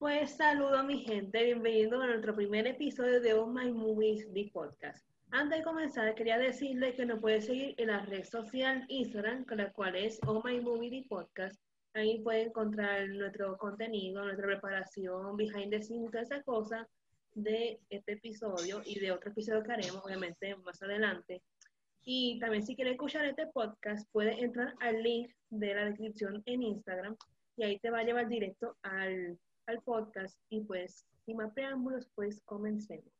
Pues saludo a mi gente, bienvenidos a nuestro primer episodio de Oh My Movies, The Podcast. Antes de comenzar, quería decirle que nos puede seguir en la red social Instagram, con la cual es Oh My Movie, The Podcast. Ahí puede encontrar nuestro contenido, nuestra preparación, behind the scenes, toda esa cosa de este episodio y de otro episodio que haremos, obviamente, más adelante. Y también si quiere escuchar este podcast, puede entrar al link de la descripción en Instagram y ahí te va a llevar directo al, al podcast. Y pues, sin más preámbulos, pues comencemos.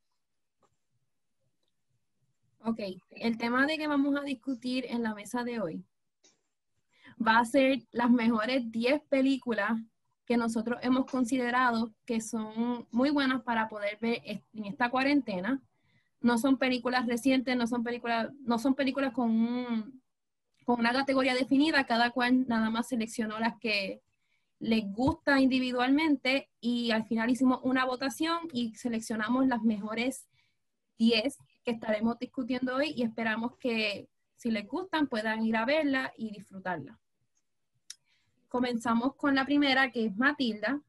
Ok, el tema de que vamos a discutir en la mesa de hoy va a ser las mejores 10 películas que nosotros hemos considerado que son muy buenas para poder ver en esta cuarentena. No son películas recientes, no son películas, no son películas con, con una categoría definida, cada cual nada más seleccionó las que les gusta individualmente y al final hicimos una votación y seleccionamos las mejores 10 que estaremos discutiendo hoy y esperamos que si les gustan puedan ir a verla y disfrutarla. Comenzamos con la primera que es Matilda.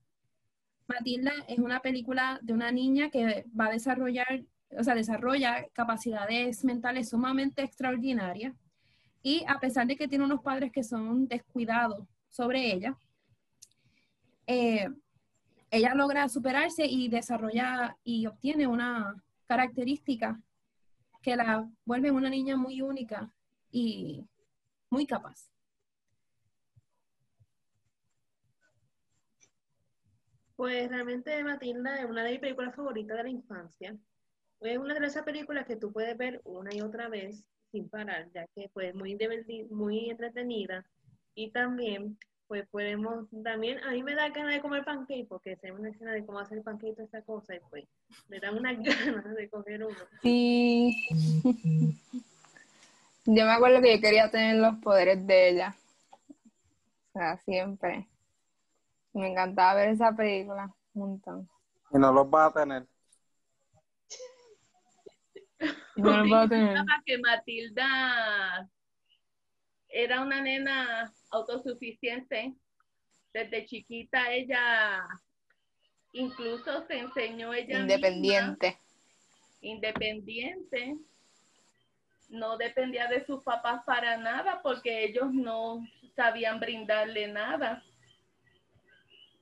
Matilda es una película de una niña que va a desarrollar, o sea, desarrolla capacidades mentales sumamente extraordinarias y a pesar de que tiene unos padres que son descuidados sobre ella, eh, ella logra superarse y desarrolla y obtiene una característica que la vuelve una niña muy única y muy capaz. Pues realmente Matilda es una de mis películas favoritas de la infancia. Es una de esas películas que tú puedes ver una y otra vez sin parar, ya que pues muy, muy entretenida y también pues podemos, también a mí me da ganas de comer pancake porque se una escena de cómo hacer pancake y esa cosa y pues me dan unas ganas de coger uno. Sí. Yo me acuerdo que yo quería tener los poderes de ella. O sea, siempre. Me encantaba ver esa película un montón. Y no los vas a tener. No los vas a tener. que Matilda era una nena autosuficiente. Desde chiquita ella incluso se enseñó ella independiente. Misma, independiente. No dependía de sus papás para nada porque ellos no sabían brindarle nada.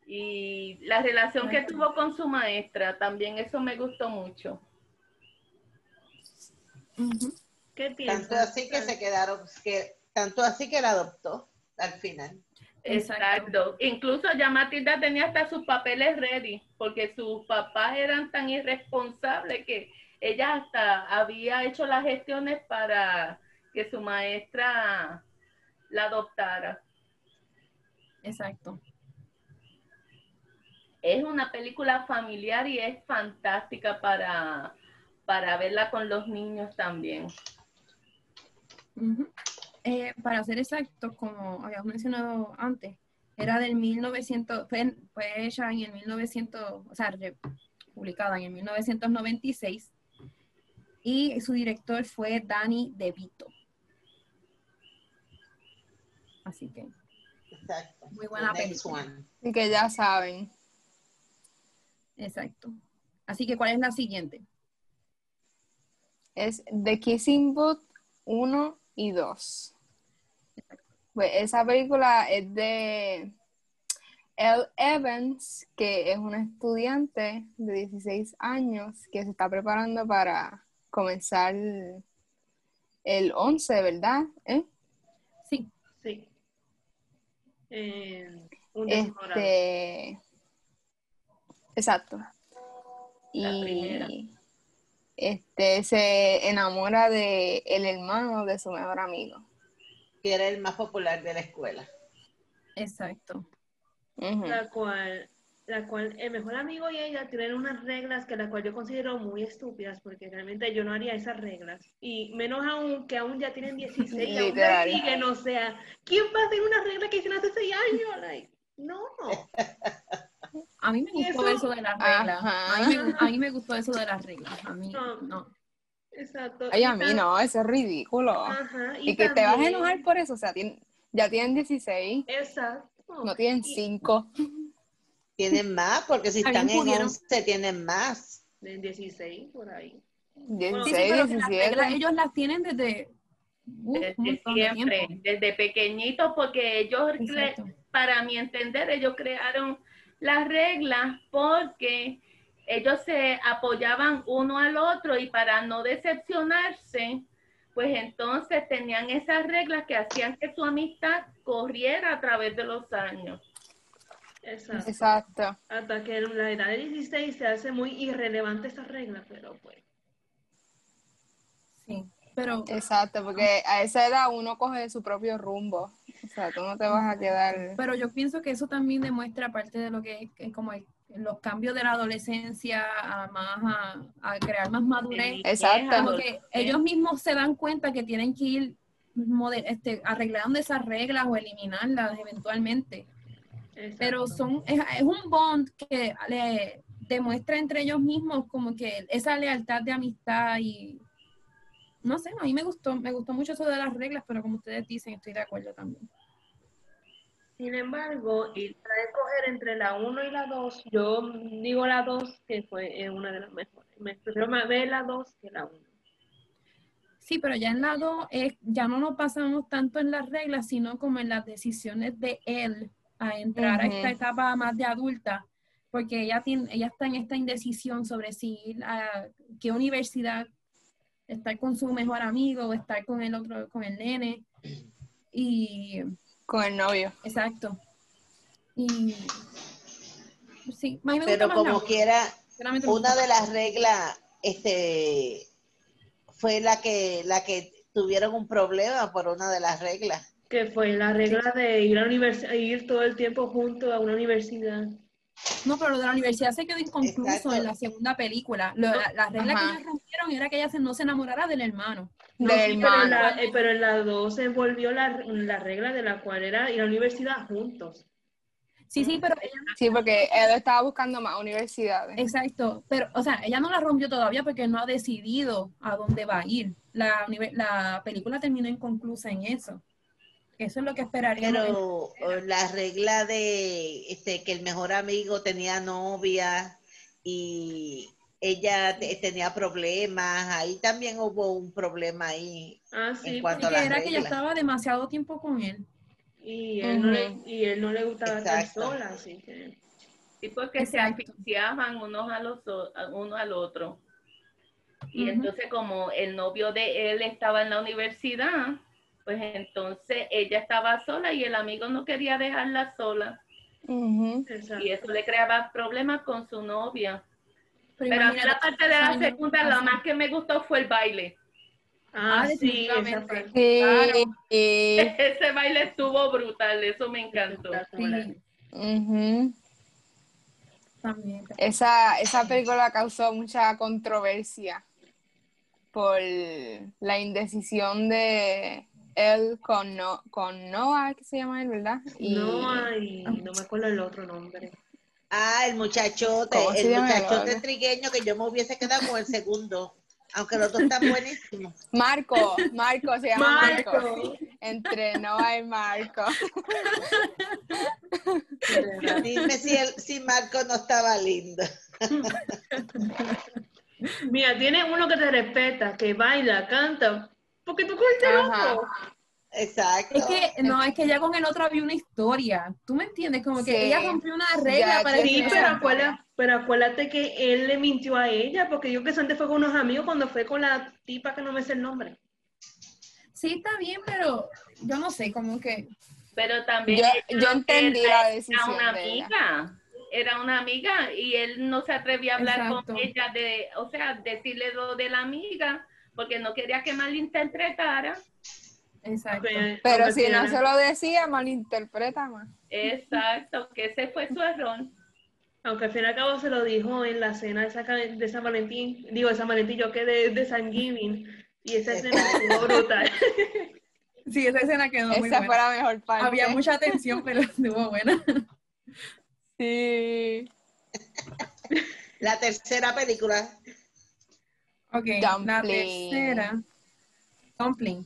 Y la relación que tuvo con su maestra, también eso me gustó mucho. ¿Qué Tanto así que se quedaron, que tanto así que la adoptó al final. Exacto. Incluso ya Matilda tenía hasta sus papeles ready, porque sus papás eran tan irresponsables que ella hasta había hecho las gestiones para que su maestra la adoptara. Exacto. Es una película familiar y es fantástica para, para verla con los niños también. Eh, para ser exacto, como habíamos mencionado antes, era del 1900, fue, fue hecha en el 1900, o sea, publicada en el 1996, y su director fue Danny DeVito. Así que, Exacto. muy buena película. Y que ya saben. Exacto. Así que, ¿cuál es la siguiente? Es The Kissing Booth 1 y 2. Pues esa película es de Elle Evans, que es una estudiante de 16 años que se está preparando para comenzar el 11, ¿verdad? ¿Eh? Sí. Sí. Eh, un este, exacto. y este se enamora de el hermano de su mejor amigo. Que era el más popular de la escuela. Exacto. La cual, la cual el mejor amigo y ella tienen unas reglas que la cual yo considero muy estúpidas porque realmente yo no haría esas reglas. Y menos aún que aún ya tienen 16 y aún siguen, o sea, ¿quién va a hacer una regla que hicieron hace 6 años? Like, no. A mí me gustó eso, de las reglas. A mí, me, a mí, me, gustó eso de las reglas. A mí no. no. Exacto. Ay, a mí no, eso es ridículo. Ajá, y, y que te vas a enojar por eso, o sea, tienen, ya tienen 16. Exacto. No tienen 5. Tienen más, porque si están en 11 tienen más. En 16, por ahí. 16, 17. ellos las tienen desde desde siempre, desde pequeñitos, porque ellos, para mi entender, ellos crearon las reglas porque ellos se apoyaban uno al otro y para no decepcionarse, pues entonces tenían esas reglas que hacían que su amistad corriera a través de los años. Exacto. Hasta que en la edad de 16 se hace muy irrelevante esa regla, pero pues. Sí. Pero, Exacto, porque a esa edad uno coge su propio rumbo. O sea, tú no te vas a quedar. Pero yo pienso que eso también demuestra parte de lo que es como los cambios de la adolescencia a más a, crear más madurez. Exacto. Porque ellos mismos se dan cuenta que tienen que ir este, arreglando esas reglas o eliminarlas eventualmente. Pero son es, es, un bond que le demuestra entre ellos mismos como que esa lealtad de amistad y no sé, a mí me gustó, me gustó mucho eso de las reglas, pero como ustedes dicen, estoy de acuerdo también. Sin embargo, y para escoger entre la 1 y la 2, yo digo la 2, que fue una de las mejores. Me prefiero ver la 2 que la 1. Sí, pero ya en la 2 ya no nos pasamos tanto en las reglas, sino como en las decisiones de él a entrar a esta etapa más de adulta, porque ella, tiene, ella está en esta indecisión sobre si ir a qué universidad estar con su mejor amigo o estar con el otro, con el nene. Y. Con el novio. Exacto. Y. Sí, Pero como quiera, una de las reglas, este, fue la que, la que tuvieron un problema por una de las reglas. Que fue la regla de ir a la ir todo el tiempo junto a una universidad. No, pero lo de la universidad se quedó inconcluso en la segunda película. la, regla que ellos rompieron era que ella no se enamorara del hermano. Eh, pero, en la, 2 se volvió la, regla de la cual era ir a la universidad juntos. Sí, sí, pero Sí, porque él estaba buscando más universidades. Exacto, pero, o sea, ella no la rompió todavía porque no ha decidido a dónde va a ir. La, la película terminó inconclusa en eso. Eso es lo que esperaría. Pero la regla de este, que el mejor amigo tenía novia y ella tenía problemas, ahí también hubo un problema ahí. Ah, sí, en cuanto a era que ella estaba demasiado tiempo con él. Y él, no, le, y él no le gustaba estar sola, así que... Sí, porque se asfixiaban unos a los uno al otro. Y entonces como el novio de él estaba en la universidad, pues entonces ella estaba sola y el amigo no quería dejarla sola. Y eso le creaba problemas con su novia. Pero, a mí la parte de la segunda, lo más que me gustó fue el baile. Ah, ah sí, Ese baile estuvo brutal, eso me encantó. También. Esa, esa película causó mucha controversia por la indecisión de, él con, no, con Noah, que se llama él, ¿verdad? Y... Noah y no me acuerdo el otro nombre. Ah, el muchachote, el muchachote trigueño que yo me hubiese quedado con el segundo. Aunque los dos están buenísimos. Marco, Marco se llama Marco. Entre Noah y Marco. Dime si, el, si Marco no estaba lindo. Mira, tiene uno que te respeta, que baila, canta, porque tú cogiste Exacto. Es que, no, es que ya con el otro había una historia. ¿Tú me entiendes? Como que ella rompió una regla para Sí, pero, acuérdate, pero acuérdate que él le mintió a ella, porque yo que antes fue con unos amigos cuando fue con la tipa que no me sé el nombre. Sí, está bien, pero yo no sé, como que. Pero también. Yo, entendí la decisión. Era una amiga. Era una amiga y él no se atrevía a hablar con ella de, o sea, decirle lo de la amiga porque no quería que malinterpretara. Exacto. Pero, si no se lo decía, malinterpreta más. Exacto, que ese fue su error. Aunque al fin y al cabo se lo dijo en la cena de, San Valentín, digo de San Valentín, yo que de, San Giving, y esa escena estuvo brutal. Sí, esa escena quedó muy buena. fue la mejor parte. Había mucha tensión, pero estuvo buena. Sí. La tercera película Ok, la tercera. Dumpling.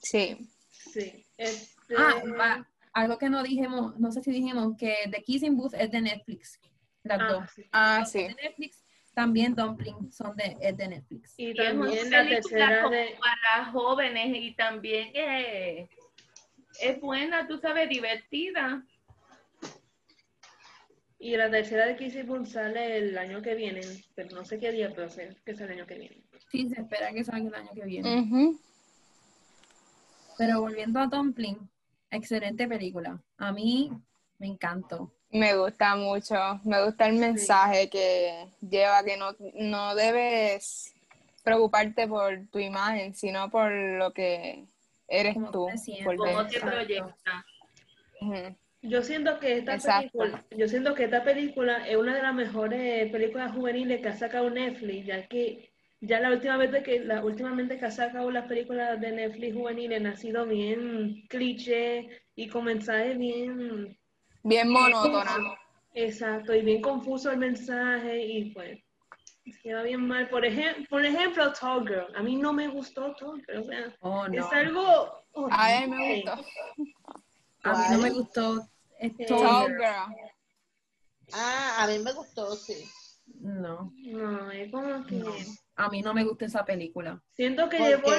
Sí. Sí. Este... Ah, algo que no dijimos, no sé si dijimos que The Kissing Booth es de Netflix. Las Ah, dos. sí. Ah, sí. De Netflix, también Dumpling son de, es de Netflix. Y Y es una también la película tercera como de... para jóvenes y también eh, es buena, tú sabes, divertida. Y la tercera de Kissy Boom sale el año que viene, pero no sé qué día, pero sé que sale el año que viene. Sí, se espera que salga el año que viene. Ujú. Pero volviendo a Dumpling, excelente película. A mí me encantó. Me gusta mucho, me gusta el mensaje que lleva, que no, no debes preocuparte por tu imagen, sino por lo que eres Como tú. te por Cómo te dentro. proyecta. Ujú. Yo siento que esta Exacto. película, yo siento que esta película es una de las mejores películas juveniles que ha sacado Netflix, ya que ya la última vez de que la últimamente que ha sacado las películas de Netflix juveniles han sido bien cliché y con mensajes bien Bien monótona. exacto y bien confuso el mensaje y pues queda bien mal. Por ejemplo, por ejemplo, Tall Girl. A mí no me gustó Tall Girl, o sea, Oh, no. es algo A mí me gustó. A mí no me gustó. Eh, Tall Tall Girl. Girl. Ah, a mí me gustó, sí. No, No, es como que no. A mí no me gusta esa película. siento que ¿Por llevó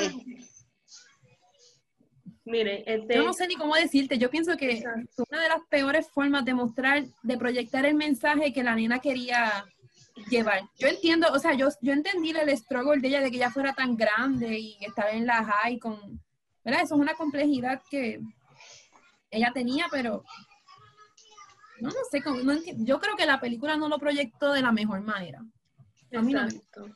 Mire, este Yo no sé ni cómo decirte. Yo pienso que Exacto. es una de las peores formas de mostrar, de proyectar el mensaje que la nena quería llevar. Yo entiendo, o sea, yo, yo entendí el struggle de ella de que ella fuera tan grande y estar en la high con, ¿verdad? Eso es una complejidad que ella tenía, pero no, no sé, cómo- no yo creo que la película no lo proyectó de la mejor manera. A mí no me Exacto.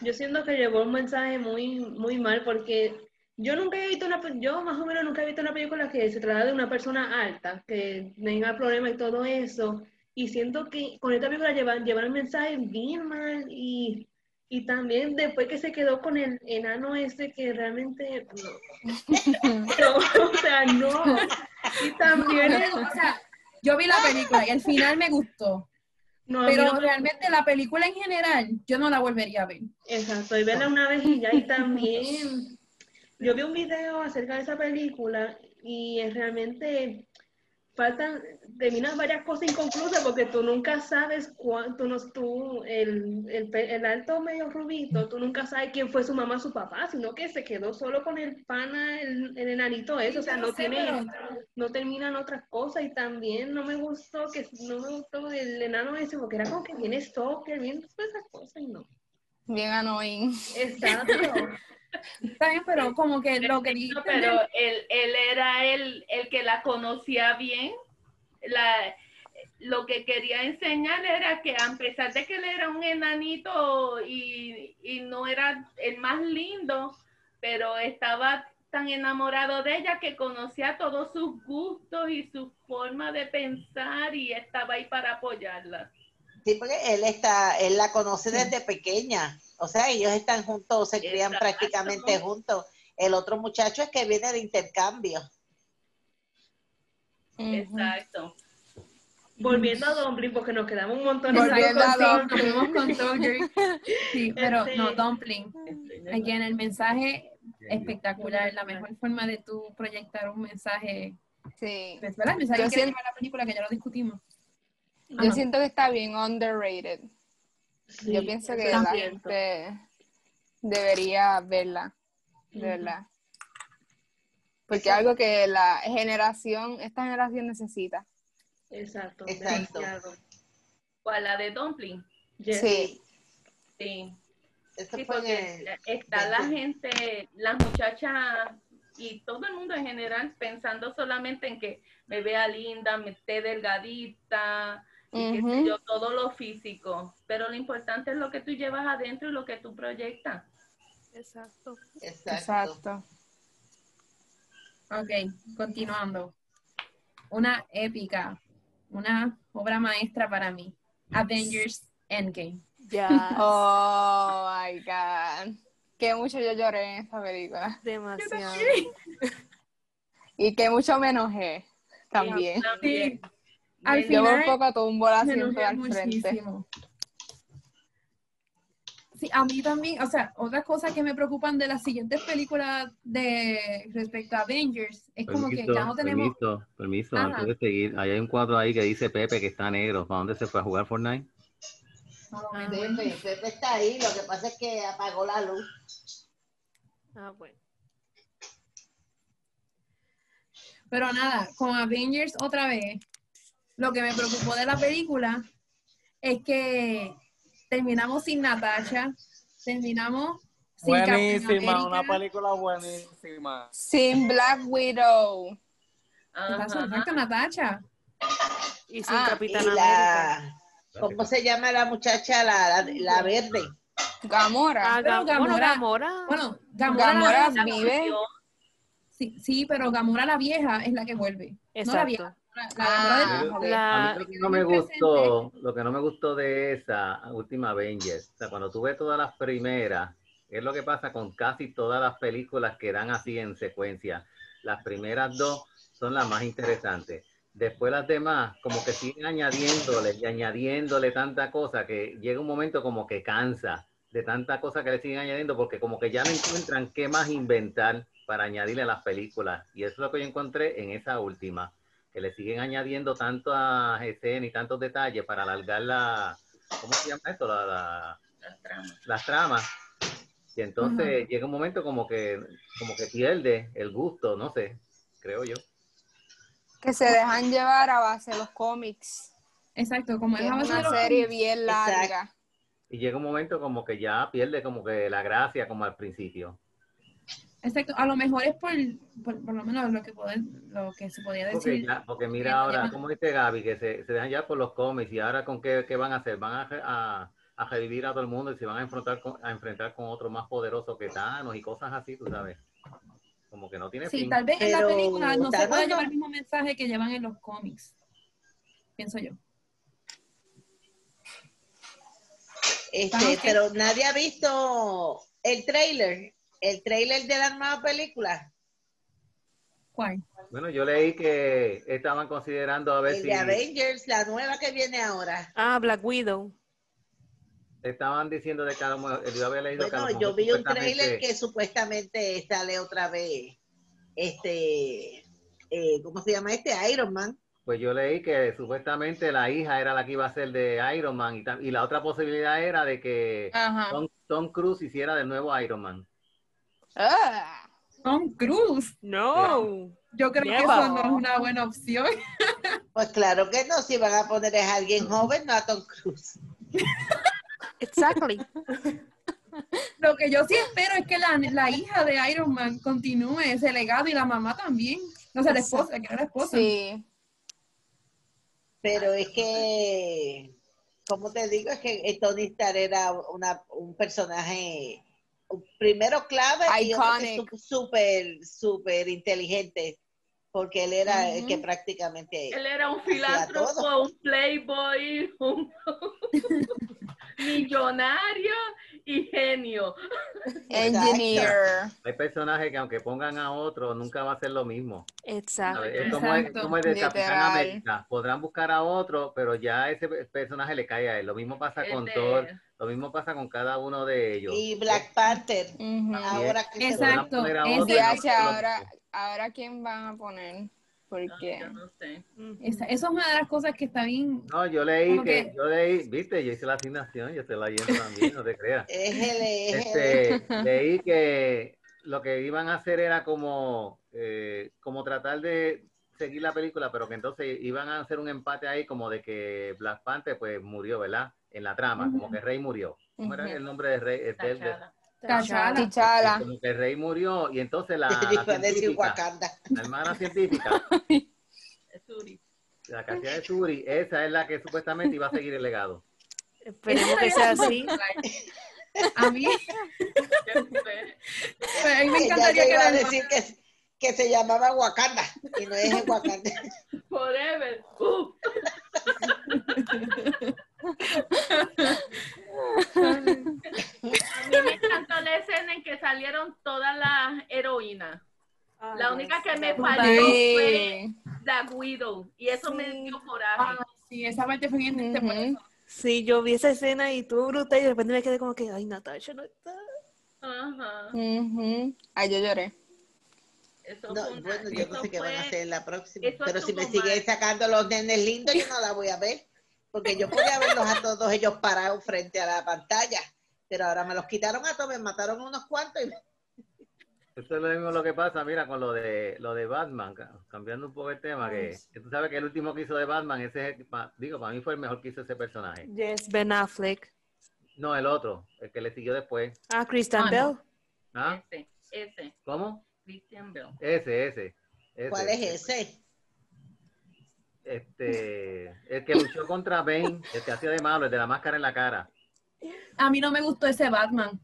Yo siento que llevó un mensaje muy, muy mal porque yo nunca he visto una, yo más o menos nunca he visto una película que se trata de una persona alta, que tenga problemas y todo eso. Y siento que con esta película llevan, llevan el mensaje bien mal y, y también después que se quedó con el enano ese que realmente no. No, o sea, no. Y también O sea, yo vi la película y al final me gustó, no, pero no realmente la película en general yo no la volvería a ver. Exacto, y verla una vez y ya, y también yo vi un video acerca de esa película y es realmente faltan, terminan varias cosas inconclusas porque tú nunca sabes cuánto no tú, el, el, pe- el alto medio rubito, tú nunca sabes quién fue su mamá o su papá, sino que se quedó solo con el pana, el, el enanito eso, o sea, no tiene, pero- no terminan otras cosas y también no me gustó que no me gustó el enano ese porque era como que bien stalker, bien todas esas cosas y no. Bien annoying. Exacto. Está bien, pero como que lo que pero él, él era el, el que la conocía bien. La, lo que quería enseñar era que a pesar de que él era un enanito y, y no era el más lindo, pero estaba tan enamorado de ella que conocía todos sus gustos y su forma de pensar y estaba ahí para apoyarla. Sí, porque él está, él la conoce desde pequeña. O sea, ellos están juntos, se crían Exacto. prácticamente juntos. El otro muchacho es que viene de intercambio. Exacto. Volviendo a Dumpling, porque nos quedamos un montón Volviendo a con- Girl. Sí, pero Este- no, Dumpling. Again, el mensaje espectacular, la mejor forma de tú proyectar un mensaje, Sí. pues, ¿verdad? El mensaje Yo que quiere siento- llevar la película que ya lo discutimos. Yo Ajá. siento que está bien underrated. Sí, Yo pienso que la cierto. gente debería verla, de verdad. Porque es algo que la generación, esta generación necesita. Exacto. Exacto. ¿Cuál la de Dumpling? Yes. Sí. Sí. Sí, porque el- está la gente, las muchachas y todo el mundo en general pensando solamente en que me vea linda, me esté delgadita, y qué sé Ujú. yo, todo lo físico. Pero lo importante es lo que tú llevas adentro y lo que tú proyectas. Exacto. Exacto. Exacto. Ok, continuando. Una épica, una obra maestra para mí. Avengers Endgame. Ya. Oh my God. Que mucho yo lloré en esta película. Demasiado. Y que mucho me enojé también. También. Al Yo por final, poco tumbo el me asiento enojé al frente. muchísimo. Sí, a mí también, o sea, otras cosas que me preocupan de las siguientes películas de respecto a Avengers es como que ya no tenemos. Permiso, permiso, Ajá. antes de seguir. Ahí hay un cuadro ahí que dice Pepe que está negro. ¿Para dónde se fue a jugar Fortnite? Pepe, Pepe está ahí, lo que pasa es que apagó la luz. Ah, bueno. Pero nada, con Avengers otra vez, lo que me preocupó de la película es que terminamos sin Natasha, terminamos sin Buenísima, una película buenísima. Sin Black Widow. Ajá. Exacto, Natasha. Y sin Ah, Y Capitán América. la, ¿cómo se llama la muchacha? La, la, la verde. Gamora. Ah, bueno, Gamora- Gamora. Bueno, Gamora, Gamora la- vive. sí, sí, pero Gamora la vieja es la que vuelve. No la vieja. La, Ah. La- A mí lo que no me gustó, lo que no me gustó de esa última Avengers, o sea, cuando tuve todas las primeras, es lo que pasa con casi todas las películas que dan así en secuencia. Las primeras dos son las más interesantes. Después las demás, como que siguen añadiéndole y añadiéndole tanta cosa que llega un momento como que cansa de tanta cosa que le siguen añadiendo porque como que ya no encuentran qué más inventar para añadirle a las películas. Y eso es lo que yo encontré en esa última que le siguen añadiendo tantas escenas y tantos detalles para alargar la, ¿cómo se llama esto? La, la- Las tramas. las tramas. Y entonces llega un momento como que, como que pierde el gusto, no sé, creo yo. Que se dejan llevar a base de los cómics. Exacto, como es una los serie bien larga. Exacto. Y llega un momento como que ya pierde como que la gracia como al principio. Exacto, a lo mejor es por, por, por lo menos lo que, puede- lo que se podía Porque, decir. ya- porque que mira no ahora, como dice Gaby, que se, se dejan ya por los cómics y ahora con qué, qué van a hacer, van a, a, a revivir a todo el mundo y se van a enfrentar con, a enfrentar con otro más poderoso que Thanos y cosas así, tú sabes. Como que no tiene Sí, fin. tal vez en la película no se pueda llevar el mismo mensaje que llevan en los cómics. Pienso yo. Este, pero nadie ha visto el trailer, el trailer de la nueva película, ¿Cuál? Bueno, yo leí que estaban considerando a ver el si de Avengers, la nueva que viene ahora. Ah, Black Widow. estaban diciendo de que a lo mejor- yo había leído Bueno, yo vi un supuestamente- trailer que supuestamente sale otra vez, este, eh, ¿cómo se llama este? Iron Man. Pues yo leí que supuestamente la hija era la que iba a ser de Iron Man y, la otra posibilidad era de que. Tom, Tom Cruise hiciera de nuevo Iron Man. Ah. Tom Cruise. No. Yo creo que eso no es una buena opción. Pues claro que no, si van a poner a alguien joven, no a Tom Cruise. Exactly. Lo que yo sí espero es que la, la hija de Iron Man continúe ese legado y la mamá también. No sé, la esposa, que era la esposa. Sí. Pero es que, como te digo, es que Tony Stark era una, un personaje primero clave y otro que Iconic. súper, súper inteligente, porque él era el que prácticamente... Él era un filántropo, un playboy, un millonario y genio. Engineer. Hay personajes que aunque pongan a otro, nunca va a ser lo mismo. Exacto. Es como, es Exacto. como el de Capitán. América. Podrán buscar a otro, pero ya ese personaje le cae a él. Lo mismo pasa con Este, Thor, lo mismo pasa con cada uno de ellos. Y Black Panther, ahora que se Exacto. A otro, ahora, ahora quién van a poner. Porque yo no sé. Esa, eso es una de las cosas que está bien. No, yo leí que, que- yo leí, viste, yo hice la asignación, yo estoy leyendo también, no te creas. Este, leí que lo que iban a hacer era como, eh, como tratar de seguir la película, pero que entonces iban a hacer un empate ahí como de que Black Panther pues murió, ¿verdad? En la trama, como que Rey murió. ¿Cómo era el nombre de Rey? De- T'Challa. T'Challa. T'Challa. como que Rey murió y entonces la, la científica, hermana científica, la hacía de Suri, esa es la que supuestamente iba a seguir el legado. Esperemos que sea así. A mí, pues, a mí me encantaría que iba la a decir que, que se llamaba Wakanda y no es Wakanda. Forever. Uh. A mí me encantó la escena en que salieron todas las heroínas. La única que me falló fue. Black Widow. Y eso me dio coraje. Ah, sí, esa parte fue bien triste por Ujú. eso. Sí, yo vi esa escena y estuvo brutal y de repente me quedé como que, ay, Natasha no está. Ajá. Ujú. Ay, yo lloré. Eso No, bueno, yo no sé qué van a hacer en la próxima. eso Pero si me mal. sacando los nenes lindos, yo no la voy a ver. Porque yo podía verlos a todos ellos parados frente a la pantalla. Pero ahora me los quitaron a todos, me mataron unos cuantos. Y... Esto es lo mismo lo que pasa, mira, con lo de lo de Batman, ca- cambiando un poco el tema, que, que tú sabes que el último que hizo de Batman, ese es, el- pa- digo, para mí fue el mejor que hizo ese personaje. Yes, Ben Affleck. No, el otro, el que le siguió después. Ah, Christian Ah, Bell. no. ¿Ah? Ese, ese, ¿Cómo? Christian Bell. Ese, ese. ese. ¿Cuál es ese? Este, el que luchó contra Bane, el que hacía de malo, el de la máscara en la cara. A mí no me gustó ese Batman.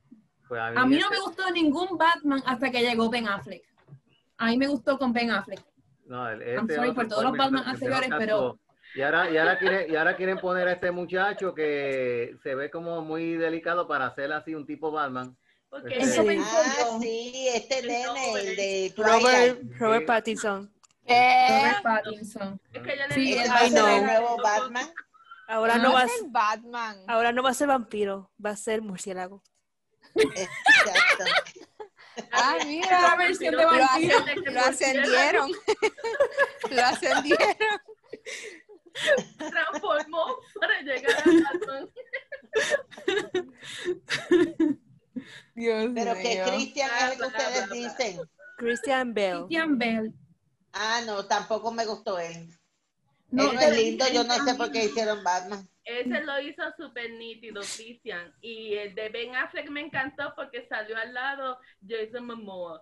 Pues a mí, A mí no me gustó ningún Batman hasta que llegó Ben Affleck. A mí me gustó con Ben Affleck. No, el- I'm este sorry otro por todos los el Batman anteriores, pero-. Y ahora, y, ahora quieren, y ahora quieren poner a este muchacho que se ve como muy delicado para hacer así un tipo Batman. Porque Eso ese- pensé Ah, sí, este nene, el de Robert. Pattinson. ¿Qué? Robert Pattinson. es que yo le Sí, digo, I va a ser el nuevo Batman. Ahora Ah, no va a, Es el Batman. ahora no va a ser vampiro, va a ser murciélago. Exacto. Ah, mira. versión de Lo, vampiro. lo ascendieron. lo ascendieron. transformó para llegar a Batman. Dios Pero que mío. Cristian es el que ustedes dicen. Christian Bell. Christian Bell. Ah, no, tampoco me gustó él. No, es lindo, yo no sé por qué hicieron Batman. Ese lo hizo súper nítido, Christian. Y el de Ben Affleck me encantó porque salió al lado Jason Momoa.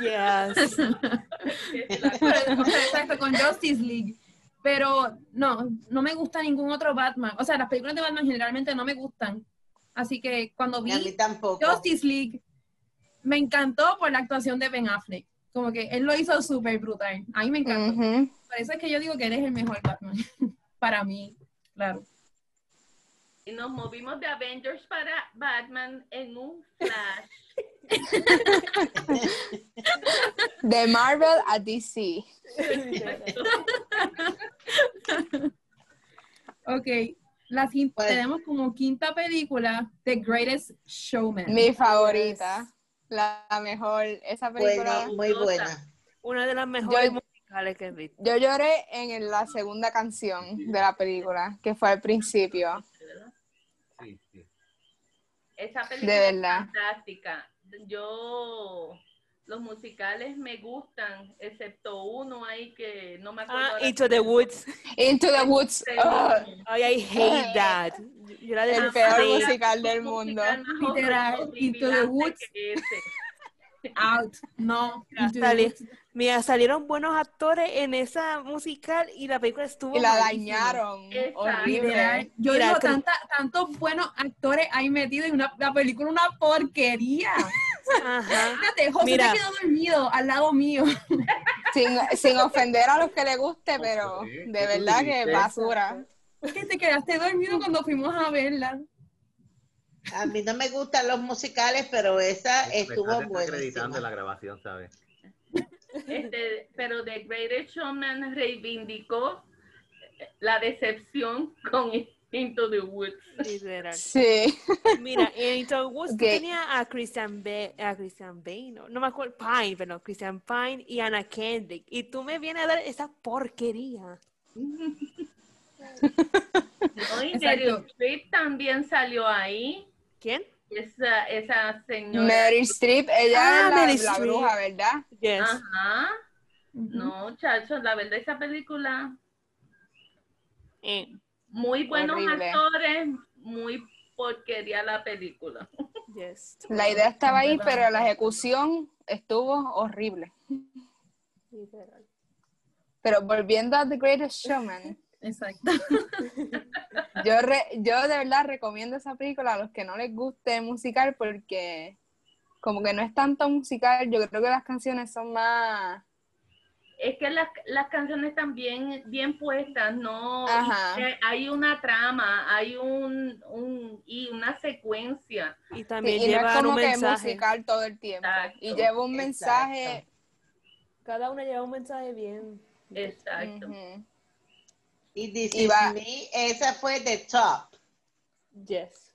Yes. Exacto, con Justice League. Pero no, no me gusta ningún otro Batman. O sea, las películas de Batman generalmente no me gustan. Así que cuando Ni a mí vi tampoco. Justice League, me encantó por la actuación de Ben Affleck. Como que él lo hizo súper brutal. A mí me encantó. Ujú. Por eso es que yo digo que él es el mejor Batman. Para mí, claro. Y nos movimos de Avengers para Batman en un flash. De Marvel a DC. Ok, la quin- Pues- tenemos como quinta película, The Greatest Showman. Mi favorita. La mejor. Esa película. Bueno, muy buena. Una de las mejores Yo- musicales que he visto. Yo lloré en la segunda canción de la película, que fue al principio. Sí, sí. Esa película De es verdad. fantástica. Yo, los musicales me gustan, excepto uno ahí que no me acuerdo. Ah, Into the Woods. Into the Woods. ugh, Ay, I hate that. Yo la el peor musical del Un mundo. Literal, Into the Woods. Out. No. Mira, salieron buenos actores en esa musical y la película estuvo Y la malísima. dañaron. Horrible. Literal. Yo Mira, digo, tanta, tantos buenos actores hay metidos y una, la película una porquería. Ajá. Fíjate, José Mira. se quedó dormido al lado mío. Sin, sin ofender a los que le guste, pero Sí, ¿qué de verdad que basura. Que te quedaste dormido cuando fuimos a verla. A mí no me gustan los musicales, pero esa Me estuvo desacreditando buenísima. la grabación, ¿sabes? Este, pero The Greatest Showman reivindicó la decepción con Into the Woods. Literal. Sí. Mira, en Into the Woods tenías a Christian Bale, a Christian Bale, no, no me acuerdo, Pine, perdón, Christian Pine y Anna Kendrick. Y tú me vienes a dar esa porquería. ¿no? Y. Meryl Streep también salió ahí. ¿Quién? Esa, esa señora. Meryl Streep, ella Ah, es la, bruja, ¿verdad? Yes. Ajá. No, chacho, la verdad, esa película, Eh, muy buenos Horrible. actores, muy porquería la película. yes. La idea estaba ahí, pero la ejecución estuvo horrible. Literal. Pero volviendo a The Greatest Showman, Exacto. yo, re- yo de verdad recomiendo esa película a los que no les guste musical porque como que no es tanto musical, yo creo que las canciones son más... Es que las, las canciones están bien, bien puestas, ¿no? Ajá. Y, eh, hay una trama, hay un, un y una secuencia. Y Sí, también y no es como un que mensaje. musical todo el tiempo. Exacto, y lleva un mensaje... exacto. Cada una lleva un mensaje bien. Exacto. Y This Y va- Me, esa fue The Top. Yes.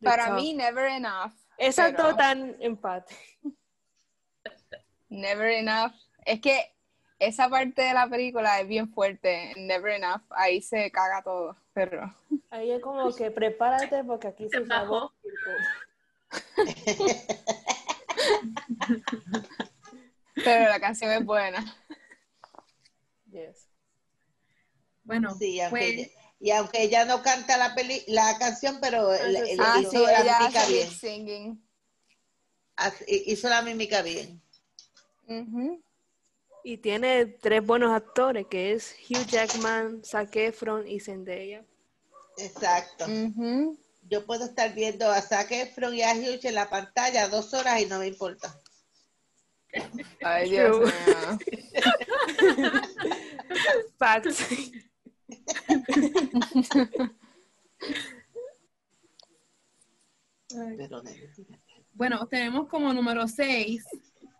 Para mí, never enough. Esas pero- tan empate. Never enough. Es que esa parte de la película es bien fuerte. Never enough. Ahí se caga todo. Pero Ahí es como que prepárate porque aquí se bajó. acabó. Pero la canción es buena. Yes. Bueno, Sí, aunque pues, ella- y aunque ella no canta la peli, la canción, pero el- sí, el- sí. Ah, hizo sí, la ella mímica bien. singing. Hizo la mímica bien. Ujú. Y tiene tres buenos actores, que es Hugh Jackman, Zac Efron y Zendaya. Exacto. Ujú. Yo puedo estar viendo a Zac Efron y a Hugh en la pantalla dos horas y no me importa. Ay, Dios mío. Facts. Pero bueno, tenemos como número 6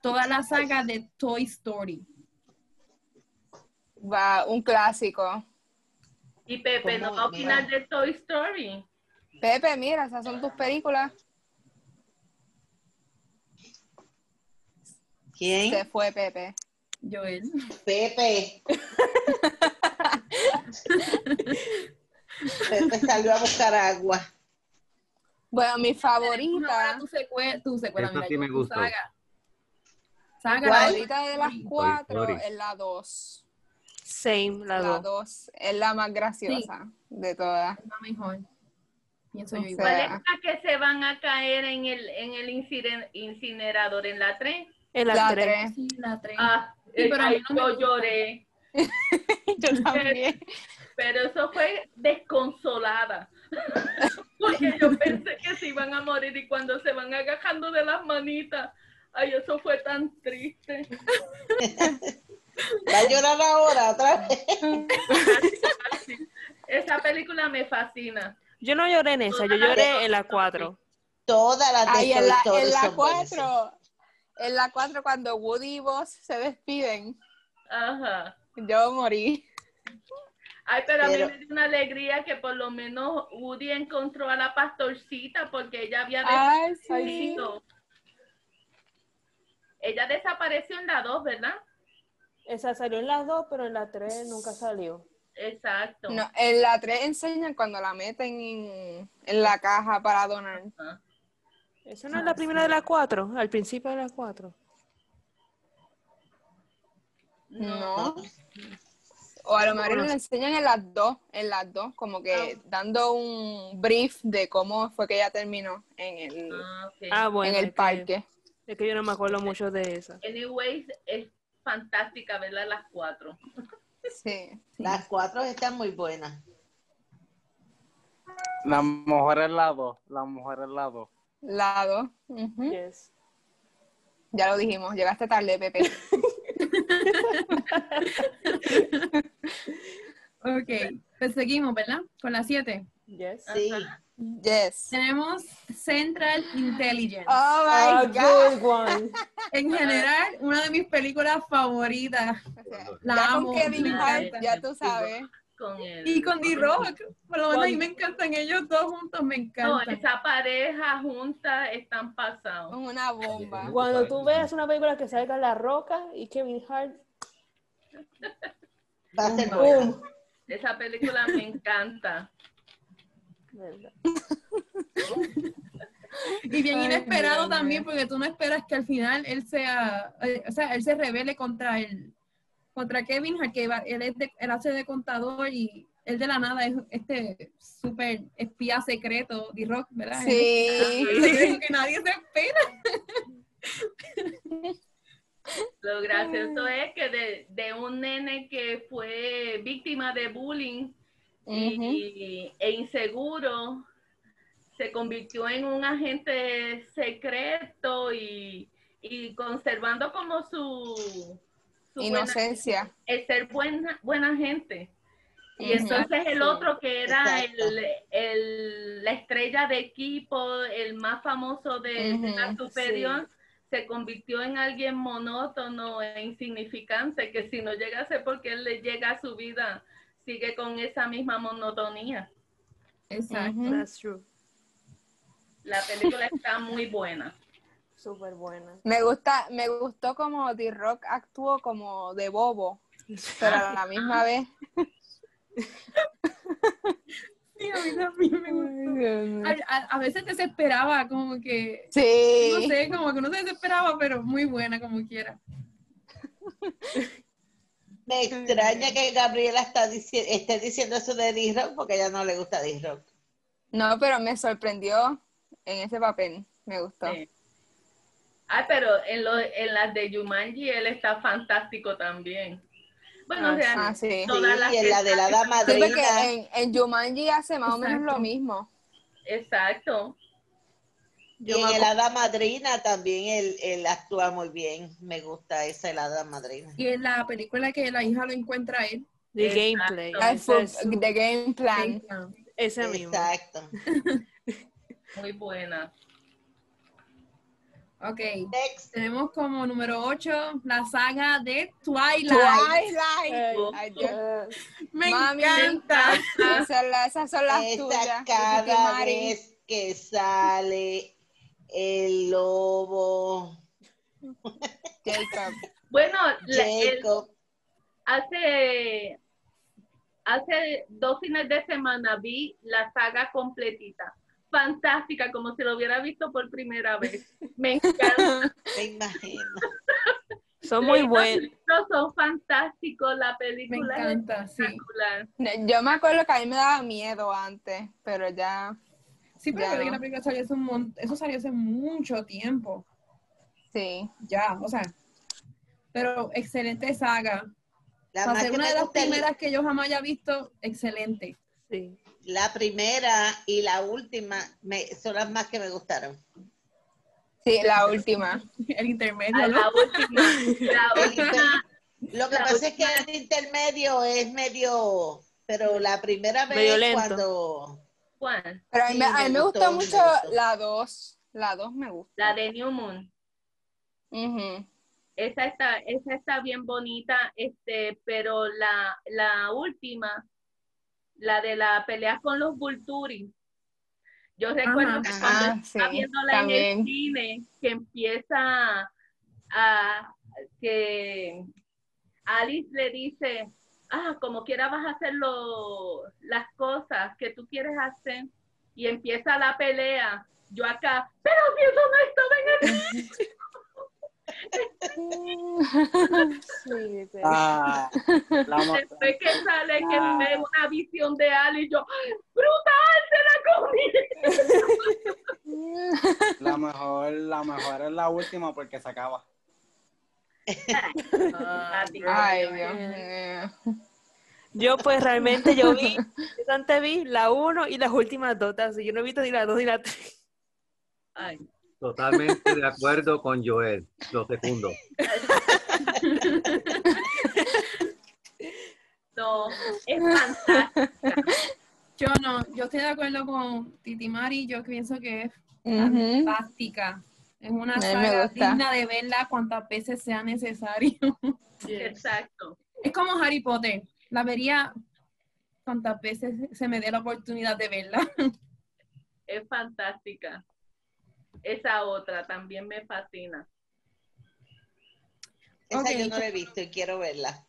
toda la saga de Toy Story. Va, un clásico. Y Pepe, ¿no va a opinar de Toy Story? Pepe, mira, esas son tus películas. ¿Quién? Se fue Pepe. Joel. Pepe. Pepe salió a buscar agua. Bueno, mi favorita, tu secuela, tu secuela, mira, sí yo, me tu gustó. Saga, la favorita de las cuatro es la dos. Same, la La dos. dos es la más graciosa de todas. la mejor. Pienso yo igual. ¿Cuál es la que se van a caer en el, en el incinerador en la tren? En la, La tres. tres. Sí, la tres. Ah, Sí, pero a mí ay, no me yo gusta. lloré, Yo también. pero eso fue desconsolada. Porque yo pensé que se iban a morir y cuando se van agajando de las manitas, ay, eso fue tan triste. Va a llorar ahora otra vez. Esa película me fascina. Yo no lloré en esa, yo lloré en la cuatro. Todas las de Ay, en la, en la son buenas, sí. cuatro, en la cuatro cuando Woody y Buzz se despiden, Ajá. yo morí. Ay, pero, a mí me dio una alegría que por lo menos Woody encontró a la pastorcita porque ella había Ay, sí. Ella desapareció en la 2, ¿verdad? Esa salió en las dos, pero en la tres nunca salió. Exacto. No, en la 3 enseñan cuando la meten en, en la caja para donar. Ajá. ¿Esa no es la primera de la cuatro? Al principio de la cuatro. No. O a lo mejor lo enseñan en las dos, en las dos, como que dando un brief de cómo fue que ella terminó en el, Ah, ok. Ah, bueno. en el es que- parque. Es que yo no me acuerdo mucho de esa. Anyways, es fantástica verla las cuatro. Sí. Las cuatro están muy buenas. La mejor es la 2. La la 2. Lado. ujú. Yes. Ya lo dijimos, llegaste tarde, Pepe. Ok, pues seguimos, ¿verdad? Con la 7. Yes. Sí. Yes. Tenemos Central Intelligence. Oh Ah, my God. good one. En general, una de mis películas favoritas. La ya amo, con Kevin Hart, ya tú sabes. Con Y con D-Rock. Por lo menos a mí me encantan ellos dos juntos, me No, encantan. esa pareja junta están pasados. Una bomba. Cuando tú veas una película que salga La Roca y Kevin Hart, Va a ser Boom. buena. Esa película me encanta. ¿Verdad? Y bien Ay, inesperado también, porque tú no esperas que al final él sea, eh, o sea, él se revele contra él, contra Kevin que va- él, es de- él hace de contador y él de la nada es este súper espía secreto, D-Rock, ¿verdad? Sí. Que nadie se espera. Lo gracioso es que de, de un nene que fue víctima de bullying y, e inseguro, se convirtió en un agente secreto y, y conservando como su, su buena- Inocencia. el ser buena, buena gente. Y entonces el otro que era el, el- la estrella de equipo, el más famoso de, de la Ujú, superior, se convirtió en alguien monótono e insignificante, que si no llegase porque él le llega a su vida, sigue con esa misma monotonía. Exacto. That's true. La película está muy buena. Súper buena. Me gusta, me gustó como The Rock actuó como de bobo, pero a la misma vez. Sí, a mí también me gustó. A, a- a veces desesperaba, como que, no Sí. sé, como que no se desesperaba, pero muy buena como quiera. Me extraña que Gabriela está dici- esté diciendo eso de D-Rock porque a ella no le gusta D-Rock. No, pero me sorprendió en ese papel. Me gustó. Sí. Ay, pero en, lo, en las de Jumanji él está fantástico también. Bueno, Ah, o sea, ah, sí. todas Sí, las y en la de la dama Sí, en, en Jumanji hace más o menos Exacto. lo mismo. Exacto. Y en el hada madrina también él, él actúa muy bien. Me gusta esa el hada madrina. Y en la película que la hija lo encuentra a él, The gameplay. Ah, The Game Plan. ese mismo. Exacto. Muy buena. Ok, Next. tenemos como número 8 la saga de Twilight. Twilight. Oh. Ay, Dios. Me Mami, encanta. Esas, son las- esas son las Esa tuyas. cada vez que sale el lobo, Jacob. Bueno, la- el- Jacob. hace, hace dos fines de semana vi la saga completita. Fantástica, como si lo hubiera visto por primera vez. Me encanta. Me imagino. Son muy Los buenos. libros son fantásticos, la Me película es encanta, sí. espectacular. Yo me acuerdo que a mí me daba miedo antes, pero ya, Sí, pero desde que la película salió hace un mon- eso salió hace mucho tiempo. sí. Ya, o sea. Pero excelente saga. La, ser que una de las primeras que yo jamás haya visto, excelente. Sí. la primera y la última me, son las más que me gustaron. Sí, la última. El intermedio, A ¿no? la última, la última, inter- Lo que La pasa es que el intermedio es medio, pero la primera vez Medio lento. cuando Juan, Pero a mí, Sí, me, a me mí me gustó, gustó me mucho gustó. la 2. La 2 me gusta. la de New Moon. Esa está, esa está bien bonita, este, pero la, la última, la de la pelea con los Vulturi. Yo recuerdo Ajá. que cuando sí, estaba viéndola en el cine, que empieza a que Alice le dice, ah, como quiera vas a hacer lo- las cosas que tú quieres hacer, y empieza la pelea. Yo acá, pero si eso no estaba en el Sí, Ah, Después que sale que Ah. ve una visión de Ali y yo, ¡brutal! ¡Se la comí! la mejor, la mejor es la última porque se acaba. Ah, Ay, Dios mío. Yo pues realmente yo vi, yo antes vi la 1 y las últimas dos, así yo no he visto ni la 2 ni la 3. Ay, Totalmente de acuerdo con Joel. Lo segundo. no, es fantástico. Yo no, yo estoy de acuerdo con Titi Mari, yo pienso que es Ujú. fantástica. Es una saga digna de verla cuantas veces sea necesario. Exacto. Es como Harry Potter. La vería cuantas veces se me dé la oportunidad de verla. Es fantástica. Esa otra también me fascina. esa yo no la he visto y quiero verla.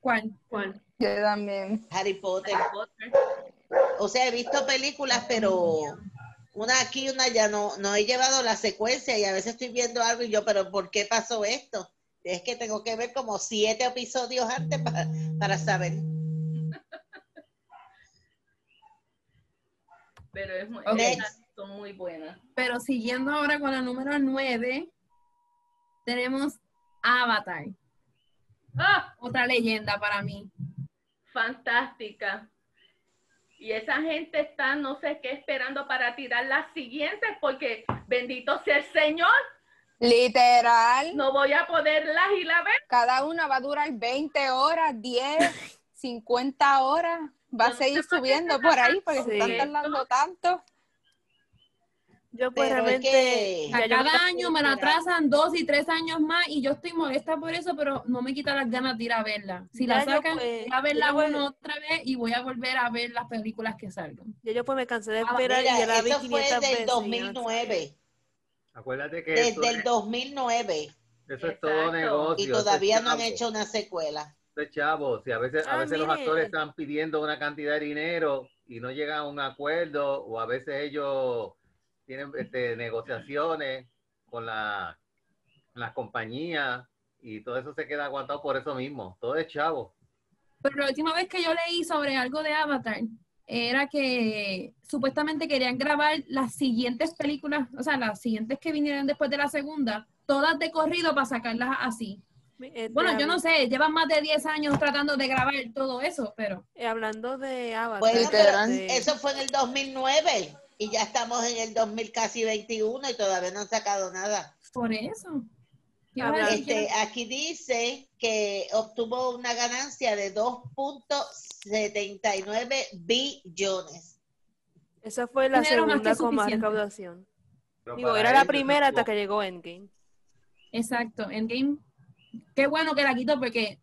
¿Cuál? ¿Cuál? Yo también. Harry Potter. Harry Potter. O sea, he visto películas, pero una aquí, una ya no, no he llevado la secuencia y a veces estoy viendo algo y yo, pero ¿por qué pasó esto? Es que tengo que ver como siete episodios antes para, para saber. Pero es muy, Ok. esas son muy buenas. Pero siguiendo ahora con la número 9, tenemos Avatar. ¡Ah! Otra leyenda para mí. Fantástica. Y esa gente está, no sé qué, esperando para tirar las siguientes, porque bendito sea el Señor, Literal. no voy a poderlas ir a ver. Cada una va a durar 20 horas, 10, 50 horas. Va a seguir subiendo por ahí porque se están tardando tanto. Yo pues Pero es realmente... que- yo vi cada año me la atrasan dos y tres años más y yo estoy molesta por eso, pero no me quita las ganas de ir a verla. Si la Ya yo, sacan, pues, voy a verla yo voy- otra vez y voy a volver a ver las películas que salgan. Ya yo pues me cansé de Ah, esperar y ya Mira, la vi eso fue 500 veces. del y ya no sé. 2009. Acuérdate que eso, Desde el es- 2009. eso es todo negocio. Y es todavía no han hecho una secuela. eso es chavo. Si a veces, a Ah, veces los actores están pidiendo una cantidad de dinero y no llegan a un acuerdo, o a veces ellos tienen este, negociaciones con la, las compañías y todo eso se queda aguantado por eso mismo. Todo es chavo. Pero la última vez que yo leí sobre algo de Avatar era que supuestamente querían grabar las siguientes películas, o sea, las siguientes que vinieran después de la segunda, todas de corrido para sacarlas así. Este, Bueno, yo no sé, llevan más de 10 años tratando de grabar todo eso, pero eh, hablando de Avatar. Bueno, pero Literal. eso fue en el 2009 y ya estamos en el 2000 casi 21 y todavía no han sacado nada. por eso. ¿Qué ibas a Habla- decir, Este, aquí dice que obtuvo una ganancia de 2.79 billones. Esa fue la segunda con más recaudación. Digo, era la primera hasta que llegó Endgame. Exacto, Endgame. Qué bueno que la quito porque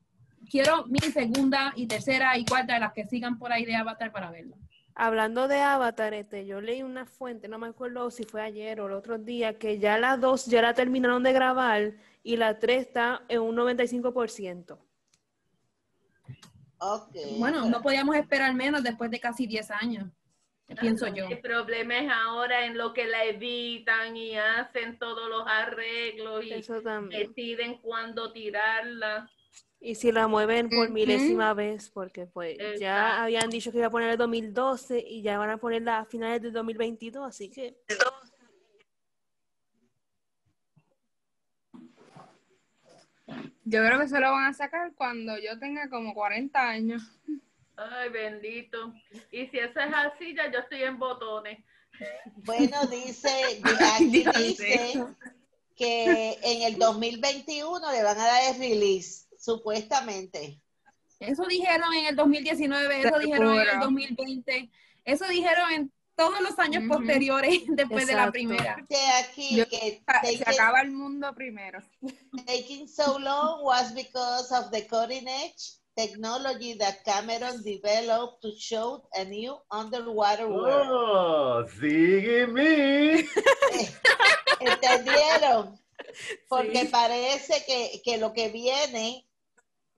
quiero mi segunda y tercera y cuarta de las que sigan por ahí de Avatar para verla. Hablando de Avatar, este, yo leí una fuente, no me acuerdo si fue ayer o el otro día, que ya las dos ya la terminaron de grabar y la tres está en un 95%. Ok. Bueno, no podíamos esperar menos después de casi 10 años, pienso yo. El problema es ahora en lo que la editan y hacen todos los arreglos y deciden cuándo tirarla. Y si la mueven por milésima vez, porque pues ya habían dicho que iba a poner el 2012 y ya van a ponerla a finales del 2022, así que Yo creo que se lo van a sacar cuando yo tenga como 40 años. Ay, bendito. Y si eso es así, ya yo estoy en botones. Bueno, dice, aquí dice que en el 2021 le van a dar el release, supuestamente. Eso dijeron en el 2019, eso dijeron en el Seguro. 2020, eso dijeron en todos los años Ujú. posteriores después de la Exacto. primera. Aquí Yo- que Se taking, acaba el mundo primero. taking so long was because of the cutting edge technology that Cameron developed to show a new underwater world. Oh, sígueme. ¿Entendieron? Porque Sí. parece que, que lo que viene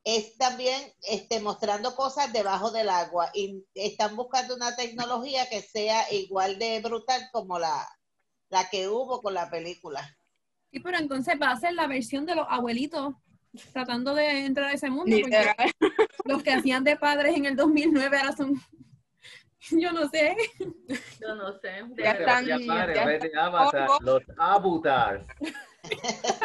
es también este, mostrando cosas debajo del agua y están buscando una tecnología que sea igual de brutal como la, la que hubo con la película. Sí, pero entonces va a ser la versión de los abuelitos tratando de entrar a ese mundo. porque los que hacían de padres en el 2009 ahora son, yo no sé. Yo no sé. Ya están- Ya para, ya polvo. los Avatars.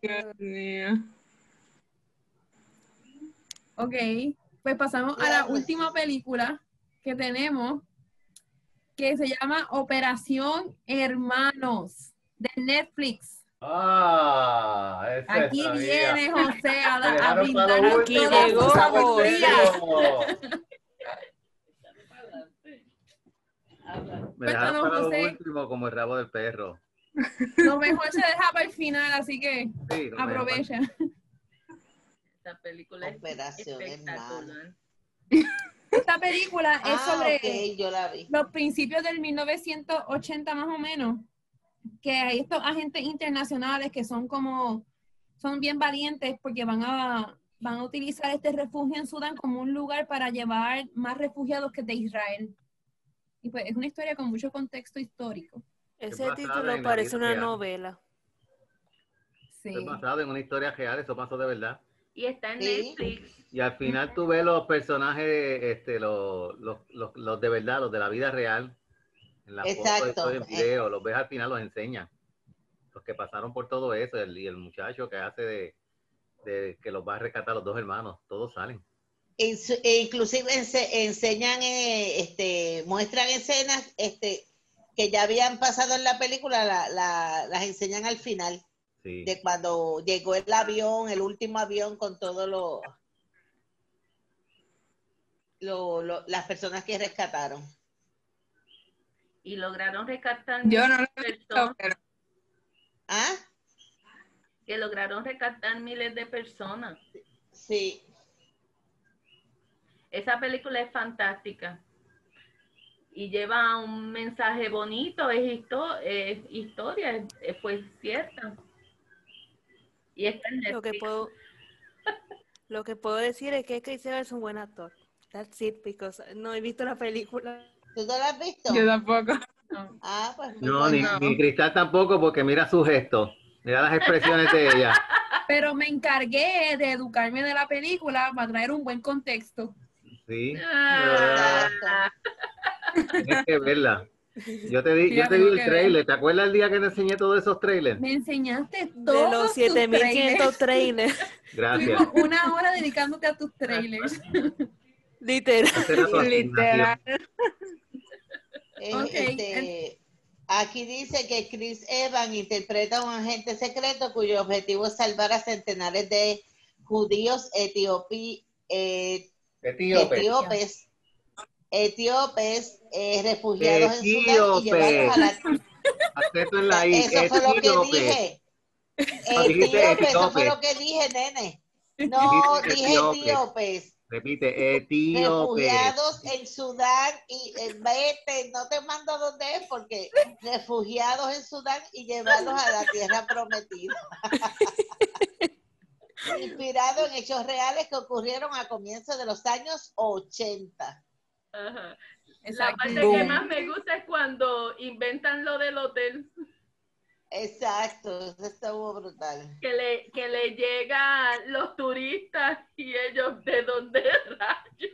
Dios mío. Ok, pues pasamos a la última película que tenemos, que se llama Operación Hermanos, de Netflix. Ah, ese Aquí sabía. viene José a, a lo Aquí llegó su por sabiduría. favor. Me dejaron para lo José. último como el rabo del perro. Lo mejor se deja para el final, así que Sí, aprovecha. Esta película es Operación espectacular. Esta película es Ah, sobre ok, yo la vi. los principios del 1980 más o menos, que hay estos agentes internacionales que son como, son bien valientes porque van a, van a utilizar este refugio en Sudán como un lugar para llevar más refugiados que de Israel. Y pues es una historia con mucho contexto histórico. ese título parece una real. novela. Sí. Es basado en una historia real, eso pasó de verdad. Y está en Sí. Netflix. Y al final tú ves los personajes, este, los, los, los, los de verdad, los de la vida real, en la foto, Exacto. en video, los ves al final, los enseñan. Los que pasaron por todo eso, el, y el muchacho que hace de, de que los va a rescatar los dos hermanos, todos salen. E inclusive ense- enseñan, eh, este, muestran escenas este, que ya habían pasado en la película, la- la- las enseñan al final, Sí. de cuando llegó el avión, el último avión con todos los... lo- lo- las personas que rescataron. Y lograron rescatar Yo no miles lo de he visto, pero ¿Ah? que lograron rescatar miles de personas. Sí. Esa película es fantástica y lleva un mensaje bonito, es, histo- es historia, es- es- fue cierta. Y está en Lo que puedo, lo que puedo decir es que Chris Evans es un buen actor. That's it, because no he visto la película. ¿Tú no la has visto? yo tampoco. Ah, pues No, ni, bueno. ni Cristal tampoco, porque mira su gesto. Mira las expresiones de ella. Pero me encargué de educarme de la película para traer un buen contexto. Sí. Ah, Tienes que verla. Yo te di, yo te di el trailer. ¿Te acuerdas el día que te enseñé todos esos trailers? Me enseñaste De todos los tus 7500 trailers. trailers. Gracias. Tuvimos una hora dedicándote a tus trailers. Literal. Literal. Eh, Ok, este, aquí dice que Chris Evans interpreta a un agente secreto cuyo objetivo es salvar a centenares de judíos etiopi- eh, Etíope. etíopes, etíopes eh, refugiados en Sudán y Etíopes. a la en la I. Eso fue lo que dije. Etíopes, eso fue lo que dije, nene. No, dije etíope. etíopes. Repite, etíope. Refugiados en Sudán y eh, vete, no te mando dónde es porque refugiados en Sudán y llevarlos a la tierra prometida. Inspirado en hechos reales que ocurrieron a comienzos de los años 80. ajá. La parte que más me gusta es cuando inventan lo del hotel, Exacto, eso estuvo brutal. que le, que le llegan los turistas y ellos de dónde rayos.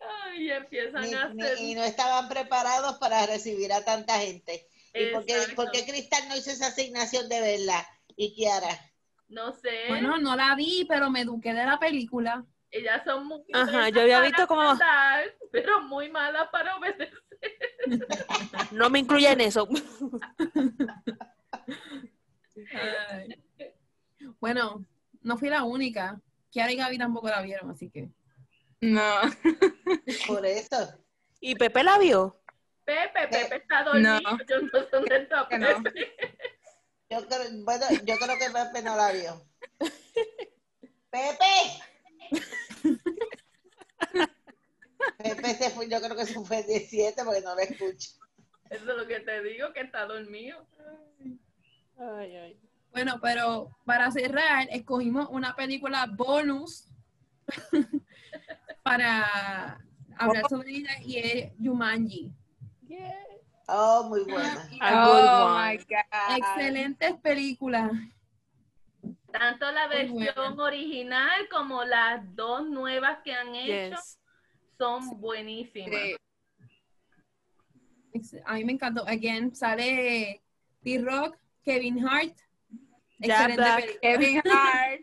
Ay, y empiezan Ni- a ni- hacer. y no estaban preparados para recibir a tanta gente. ¿Y por qué, por qué Cristal no hizo esa asignación de verla? Y Kiara. No sé. Bueno, no la vi, pero me eduqué de la película. Ellas son muy Ajá, yo había visto como- pero muy malas para obedecer. No me incluya en eso. Bueno, no fui la única. Kiara y Gaby tampoco la vieron, así que. No. Por eso. ¿Y Pepe la vio? Pepe, Pepe está dormido. No. Yo no sé dónde está. Pepe. Yo creo, bueno, yo creo que Pepe no la vio. ¡Pepe! Pepe se fue, yo creo que se fue el 17 porque no lo escucho. Eso es lo que te digo, que está dormido. Ay, ay. Bueno, pero para cerrar, escogimos una película bonus para hablar sobre ella y es Jumanji. Oh, muy buena. Oh my God. Excelentes películas. Tanto la versión original como las dos nuevas que han hecho Yes. son buenísimas. A mí me encantó. Again, sale T-Rock, Kevin Hart. Excelente Black. Kevin Hart.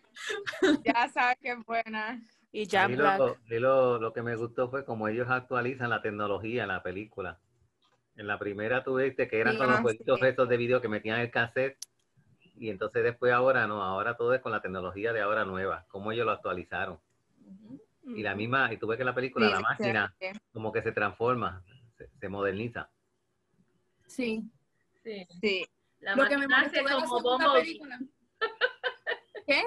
Ya sabes que es buena. Y A Jack mí Black. lo, lo, lo que me gustó fue como ellos actualizan la tecnología en la película. En la primera tú viste que eran Sí, con los ah, jueguitos sí. estos de video que metían el cassette y entonces después ahora no, ahora todo es con la tecnología de ahora nueva, como ellos lo actualizaron. Y la misma, y tú ves que la película, Sí, la máquina, sí. como que se transforma, se, se moderniza. Sí. Sí. Sí. La Lo que me máquina hace como película. ¿Qué?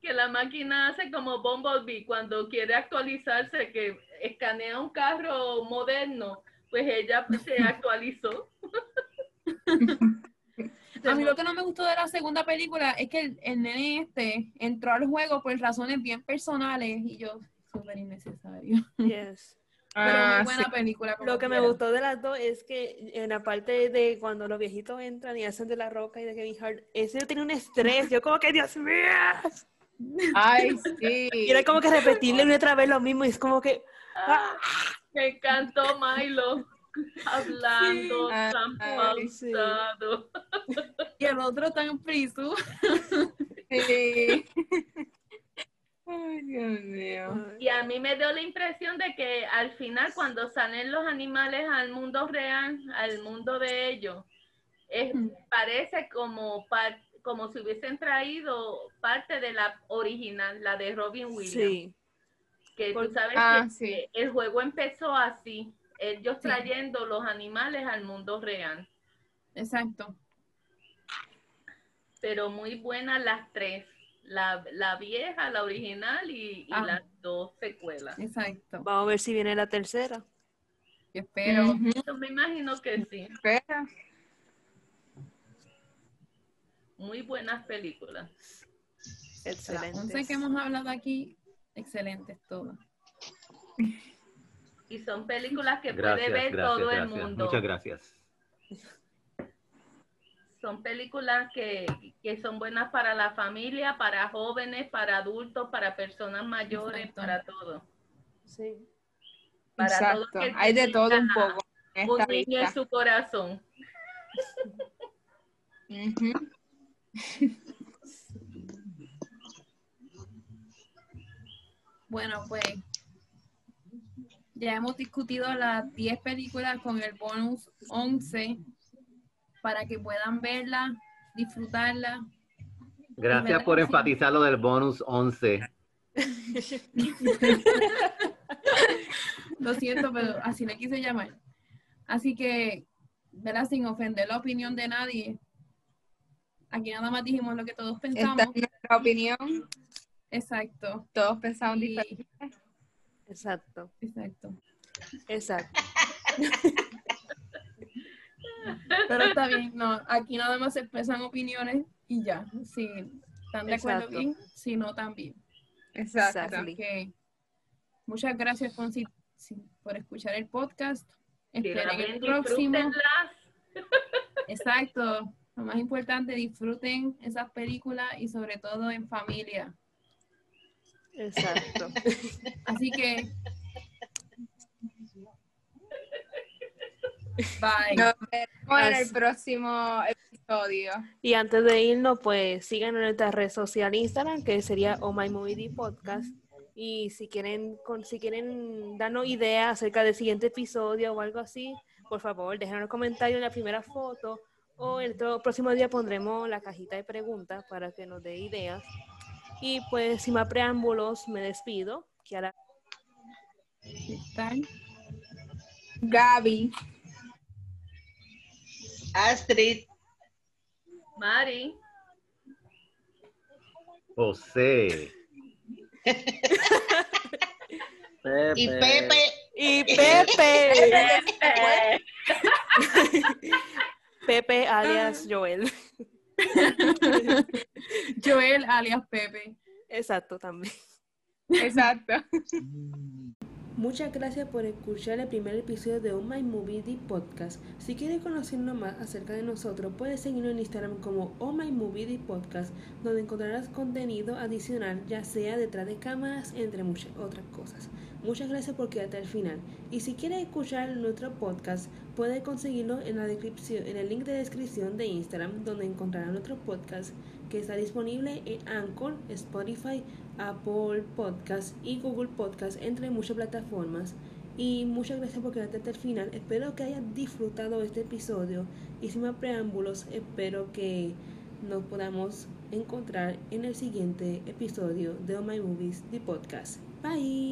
Que la máquina hace como Bumblebee cuando quiere actualizarse, que escanea un carro moderno, pues ella pues, se actualizó. A mí lo que no me gustó de la segunda película es que el, el nene este entró al juego por razones bien personales y yo, súper innecesario. Yes. Pero Ah, muy buena sí. película. como Lo que me gustó de las dos es que en la parte de cuando los viejitos entran y hacen de la roca y de Kevin Hart, ese tiene un estrés. Yo como que, Dios mío. Ay, sí. Y era como que repetirle una y otra vez lo mismo y es como que, Ah, me encantó Milo hablando Sí. tan Ay, sí. pausado. Y el otro tan friso. Sí. Ay, Dios mío. Y a mí me dio la impresión de que al final cuando salen los animales al mundo real, al mundo de ellos, es, Mm. parece como par- como si hubiesen traído parte de la original, la de Robin Williams. sí. Que tú sabes Ah, que sí. el juego empezó así, ellos trayendo los animales al mundo real. Exacto. Pero muy buenas las tres. La, la vieja, la original y, y Ah. las dos secuelas. Exacto. Vamos a ver si viene la tercera. Yo espero. Yo me imagino que sí. Espera. Muy buenas películas. Las Excelente. 11 que hemos hablado aquí, excelentes todas. Y son películas que Gracias, puede ver gracias, todo el mundo. Muchas gracias. Son películas que, que son buenas para la familia, para jóvenes, para adultos, para personas mayores, Exacto. para todo. Sí. Para Exacto. que Hay de todo un poco en Un niño en su corazón. Ujú. Bueno, pues ya hemos discutido las 10 películas con el bonus 11 para que puedan verla, disfrutarla. Gracias ¿Verdad por enfatizar lo del bonus 11. Lo siento, pero así le quise llamar. Así que, ¿verdad? Sin ofender la opinión de nadie. Aquí nada más dijimos lo que todos Esta pensamos. es nuestra opinión. Exacto. Todos pensamos Y- diferente. Exacto. Exacto. Exacto. Pero está bien, no, aquí nada más se expresan opiniones y ya. Si están de acuerdo Exacto. bien, si no también. Exacto. Así que muchas gracias Fonsi, por escuchar el podcast. Esperen el próximo. Exacto. Lo más importante, disfruten esas películas y sobre todo en familia. Exacto. Así que bye. Nos vemos en el próximo episodio. Y antes de irnos, pues síganos en nuestra red social Instagram, que sería Oh My Movie Podcast. Y si quieren, con- si quieren darnos ideas acerca del siguiente episodio o algo así, por favor, déjenos un comentario en la primera foto o el otro- próximo día pondremos la cajita de preguntas para que nos dé ideas. Y pues, sin más preámbulos, me despido. Kiara. ¿Están? Gaby. Astrid, Mari, José. y Pepe. Y Pepe. eh, Pepe alias Joel. Joel alias Pepe. Exacto, también. Exacto. Muchas gracias por escuchar el primer episodio de Oh My Movie The Podcast. Si quieres conocernos más acerca de nosotros, puedes seguirnos en Instagram como Oh My Movie The Podcast, donde encontrarás contenido adicional, ya sea detrás de cámaras, entre muchas otras cosas. Muchas gracias por quedarte al final. Y si quieres escuchar nuestro podcast, puedes conseguirlo en la descripción, en el link de descripción de Instagram, donde encontrarás nuestro podcast que está disponible en Anchor, Spotify, Apple Podcast y Google Podcast, entre muchas plataformas. Y muchas gracias por quedarte hasta el final. Espero que hayas disfrutado este episodio. Y sin más preámbulos, espero que nos podamos encontrar en el siguiente episodio de Oh My Movies, the podcast. Bye.